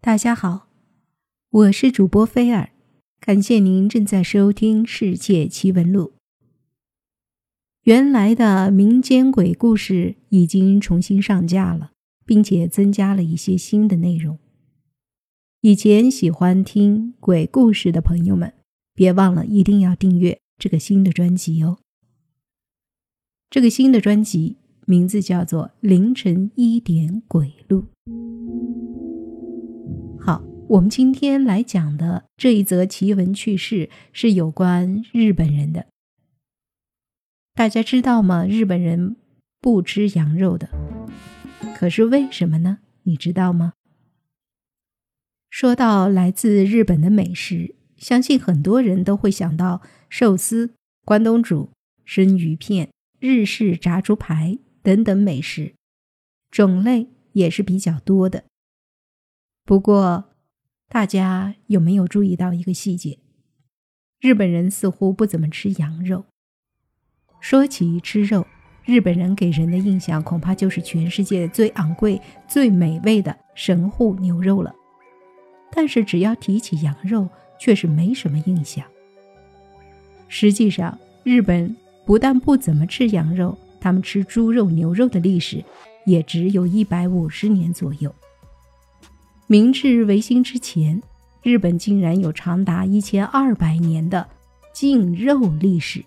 大家好，我是主播菲尔，感谢您正在收听《世界奇闻录》。原来的民间鬼故事已经重新上架了，并且增加了一些新的内容。以前喜欢听鬼故事的朋友们，别忘了一定要订阅这个新的专辑哦。这个新的专辑名字叫做《凌晨一点鬼录》。我们今天来讲的这一则奇闻趣事是有关日本人的。大家知道吗？日本人不吃羊肉的，可是为什么呢？你知道吗？说到来自日本的美食，相信很多人都会想到寿司、关东煮、生鱼片、日式炸猪排等等美食，种类也是比较多的。不过，大家有没有注意到一个细节？日本人似乎不怎么吃羊肉。说起吃肉，日本人给人的印象恐怕就是全世界最昂贵、最美味的神户牛肉了。但是，只要提起羊肉，却是没什么印象。实际上，日本不但不怎么吃羊肉，他们吃猪肉、牛肉的历史也只有一百五十年左右。明治维新之前，日本竟然有长达一千二百年的禁肉历史。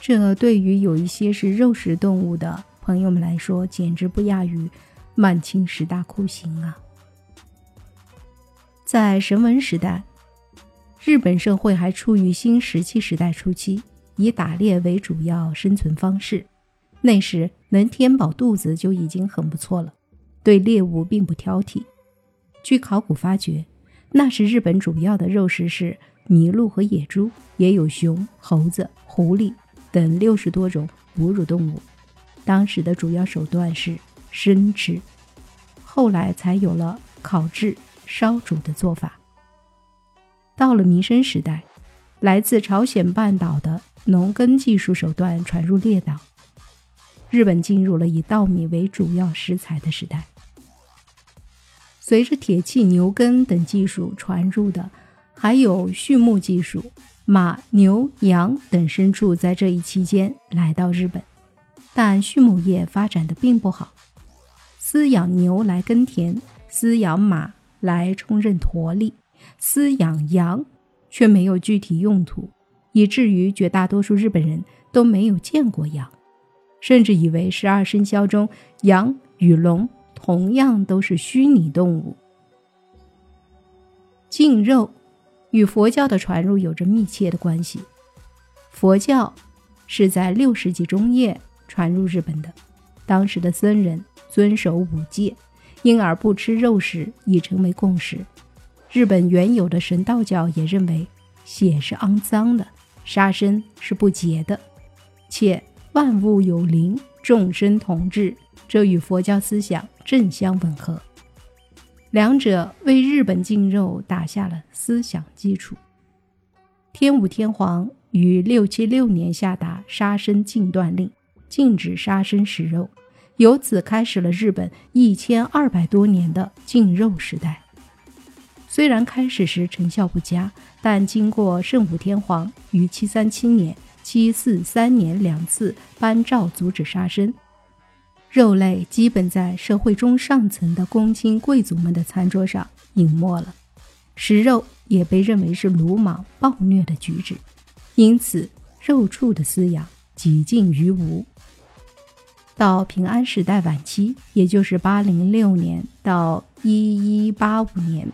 这对于有一些是肉食动物的朋友们来说，简直不亚于满清十大酷刑啊！在神文时代，日本社会还处于新石器时代初期，以打猎为主要生存方式。那时能填饱肚子就已经很不错了。对猎物并不挑剔。据考古发掘，那时日本主要的肉食是麋鹿和野猪，也有熊、猴子、狐狸等六十多种哺乳动物。当时的主要手段是生吃，后来才有了烤制、烧煮的做法。到了弥生时代，来自朝鲜半岛的农耕技术手段传入列岛，日本进入了以稻米为主要食材的时代。随着铁器、牛耕等技术传入的，还有畜牧技术，马、牛、羊等牲畜在这一期间来到日本，但畜牧业发展的并不好。饲养牛来耕田，饲养马来充任驼力，饲养羊却没有具体用途，以至于绝大多数日本人都没有见过羊，甚至以为十二生肖中羊与龙。同样都是虚拟动物。禁肉与佛教的传入有着密切的关系。佛教是在六世纪中叶传入日本的，当时的僧人遵守五戒，因而不吃肉食，已成为共识。日本原有的神道教也认为血是肮脏的，杀生是不洁的，且万物有灵，众生同治。这与佛教思想正相吻合，两者为日本禁肉打下了思想基础。天武天皇于六七六年下达杀生禁断令，禁止杀生食肉，由此开始了日本一千二百多年的禁肉时代。虽然开始时成效不佳，但经过圣武天皇于七三七年、七四三年两次颁诏阻止杀生。肉类基本在社会中上层的公卿贵族们的餐桌上隐没了，食肉也被认为是鲁莽暴虐的举止，因此肉畜的饲养几近于无。到平安时代晚期，也就是八零六年到一一八五年，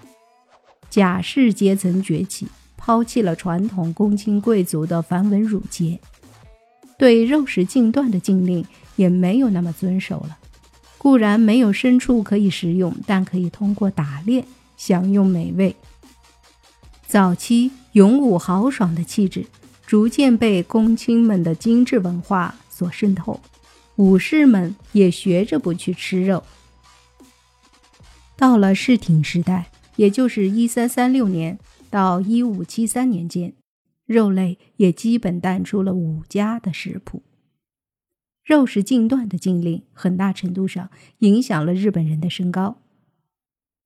甲士阶层崛起，抛弃了传统公卿贵族的繁文缛节，对肉食禁断的禁令。也没有那么遵守了。固然没有牲畜可以食用，但可以通过打猎享用美味。早期勇武豪爽的气质，逐渐被公卿们的精致文化所渗透，武士们也学着不去吃肉。到了世挺时代，也就是一三三六年到一五七三年间，肉类也基本淡出了武家的食谱。肉食禁断的禁令，很大程度上影响了日本人的身高。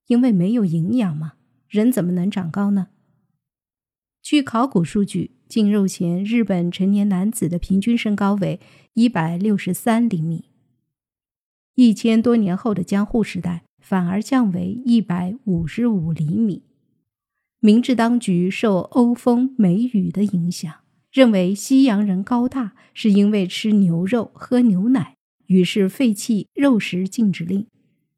因为没有营养嘛，人怎么能长高呢？据考古数据，禁肉前日本成年男子的平均身高为一百六十三厘米，一千多年后的江户时代反而降为一百五十五厘米。明治当局受欧风美雨的影响，认为西洋人高大是因为吃牛肉、喝牛奶，于是废弃肉食禁止令。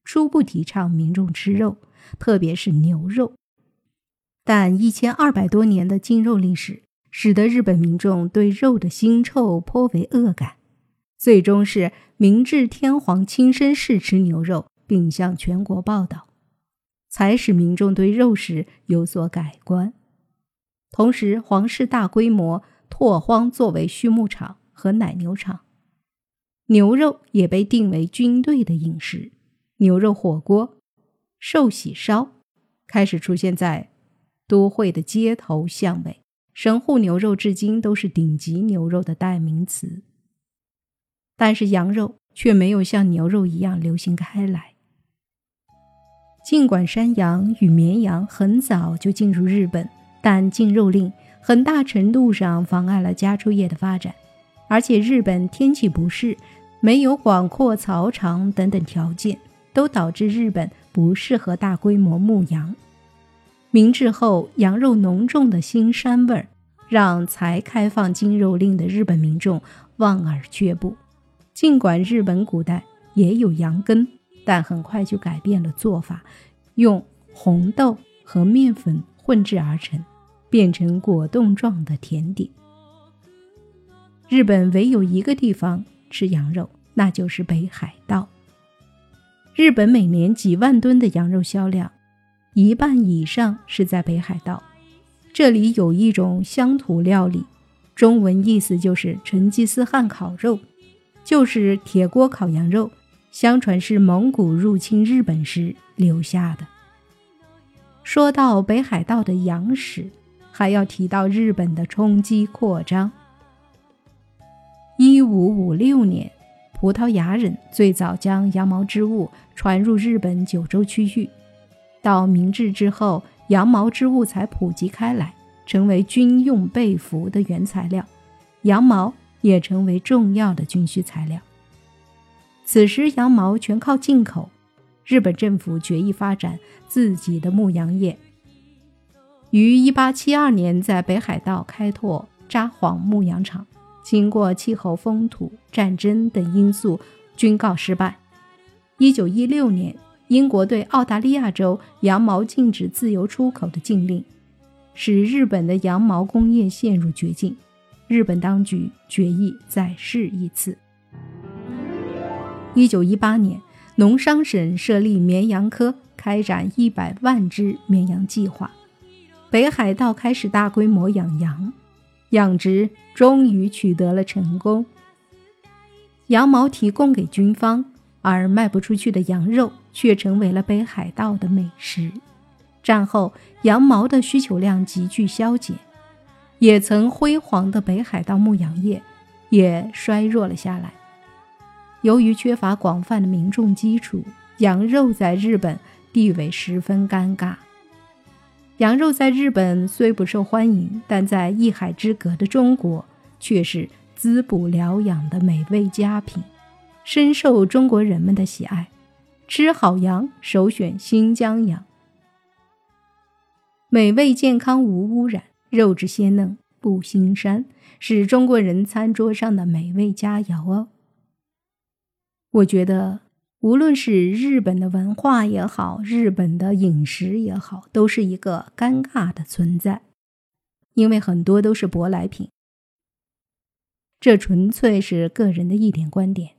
初步提倡民众吃肉，特别是牛肉。但一千二百多年的禁肉历史，使得日本民众对肉的腥臭颇为恶感。最终是明治天皇亲身试吃牛肉，并向全国报道，才使民众对肉食有所改观。同时，皇室大规模拓荒作为畜牧场和奶牛场，牛肉也被定为军队的饮食。牛肉火锅、寿喜烧开始出现在都会的街头巷尾，神户牛肉至今都是顶级牛肉的代名词。但是羊肉却没有像牛肉一样流行开来。尽管山羊与绵羊很早就进入日本，但禁肉令很大程度上妨碍了家畜业的发展，而且日本天气不适，没有广阔草场等等条件。都导致日本不适合大规模牧羊。明治后，羊肉浓重的腥膻味儿，让才开放禁肉令的日本民众望而却步。尽管日本古代也有羊羹，但很快就改变了做法，用红豆和面粉混制而成，变成果冻状的甜点。日本唯有一个地方吃羊肉，那就是北海道。日本每年几万吨的羊肉销量，一半以上是在北海道。这里有一种乡土料理，中文意思就是成吉思汗烤肉，就是铁锅烤羊肉。相传是蒙古入侵日本时留下的。说到北海道的羊史，还要提到日本的冲击扩张。一五五六年。葡萄牙人最早将羊毛织物传入日本九州区域，到明治之后，羊毛织物才普及开来，成为军用被服的原材料，羊毛也成为重要的军需材料。此时，羊毛全靠进口，日本政府决意发展自己的牧羊业，于1872年在北海道开拓札幌牧羊场。经过气候、风土、战争等因素，均告失败。一九一六年，英国对澳大利亚州羊毛禁止自由出口的禁令，使日本的羊毛工业陷入绝境。日本当局决议再试一次。一九一八年，农商省设立绵羊科，开展一百万只绵羊计划。北海道开始大规模养羊。养殖终于取得了成功，羊毛提供给军方，而卖不出去的羊肉却成为了北海道的美食。战后，羊毛的需求量急剧消减，也曾辉煌的北海道牧羊业也衰弱了下来。由于缺乏广泛的民众基础，羊肉在日本地位十分尴尬。羊肉在日本虽不受欢迎，但在一海之隔的中国却是滋补疗养的美味佳品，深受中国人们的喜爱。吃好羊，首选新疆羊，美味健康无污染，肉质鲜嫩不腥膻，是中国人餐桌上的美味佳肴哦。我觉得。无论是日本的文化也好，日本的饮食也好，都是一个尴尬的存在，因为很多都是舶来品。这纯粹是个人的一点观点。